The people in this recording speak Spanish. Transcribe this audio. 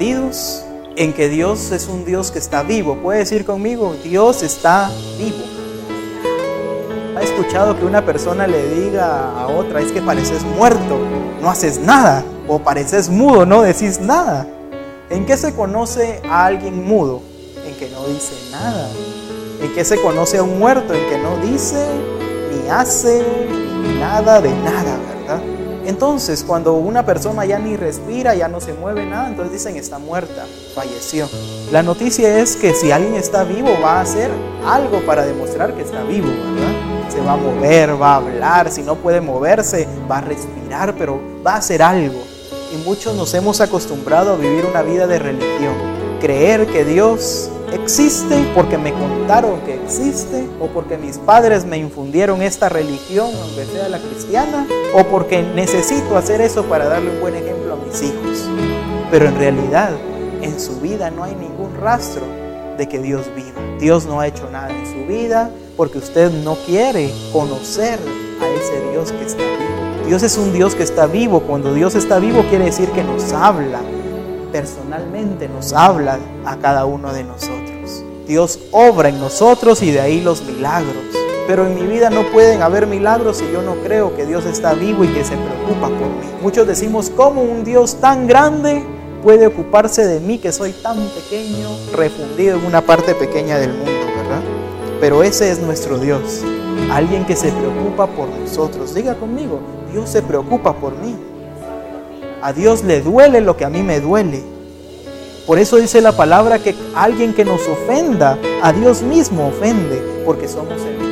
en que Dios es un Dios que está vivo. Puede decir conmigo, Dios está vivo. ¿Ha escuchado que una persona le diga a otra, es que pareces muerto, no haces nada? O pareces mudo, no decís nada. ¿En qué se conoce a alguien mudo? En que no dice nada. ¿En qué se conoce a un muerto? En que no dice, ni hace, ni nada de nada, ¿verdad? Entonces, cuando una persona ya ni respira, ya no se mueve nada, entonces dicen está muerta, falleció. La noticia es que si alguien está vivo, va a hacer algo para demostrar que está vivo, ¿verdad? Se va a mover, va a hablar, si no puede moverse, va a respirar, pero va a hacer algo. Y muchos nos hemos acostumbrado a vivir una vida de religión, creer que Dios existe porque me contaron que existe o porque mis padres me infundieron esta religión, aunque sea la cristiana, o porque necesito hacer eso para darle un buen ejemplo a mis hijos. Pero en realidad, en su vida no hay ningún rastro de que Dios viva. Dios no ha hecho nada en su vida porque usted no quiere conocer a ese Dios que está vivo. Dios es un Dios que está vivo. Cuando Dios está vivo quiere decir que nos habla, personalmente nos habla a cada uno de nosotros. Dios obra en nosotros y de ahí los milagros. Pero en mi vida no pueden haber milagros si yo no creo que Dios está vivo y que se preocupa por mí. Muchos decimos, ¿cómo un Dios tan grande puede ocuparse de mí que soy tan pequeño, refundido en una parte pequeña del mundo, verdad? Pero ese es nuestro Dios, alguien que se preocupa por nosotros. Diga conmigo, Dios se preocupa por mí. A Dios le duele lo que a mí me duele. Por eso dice la palabra que alguien que nos ofenda, a Dios mismo ofende, porque somos el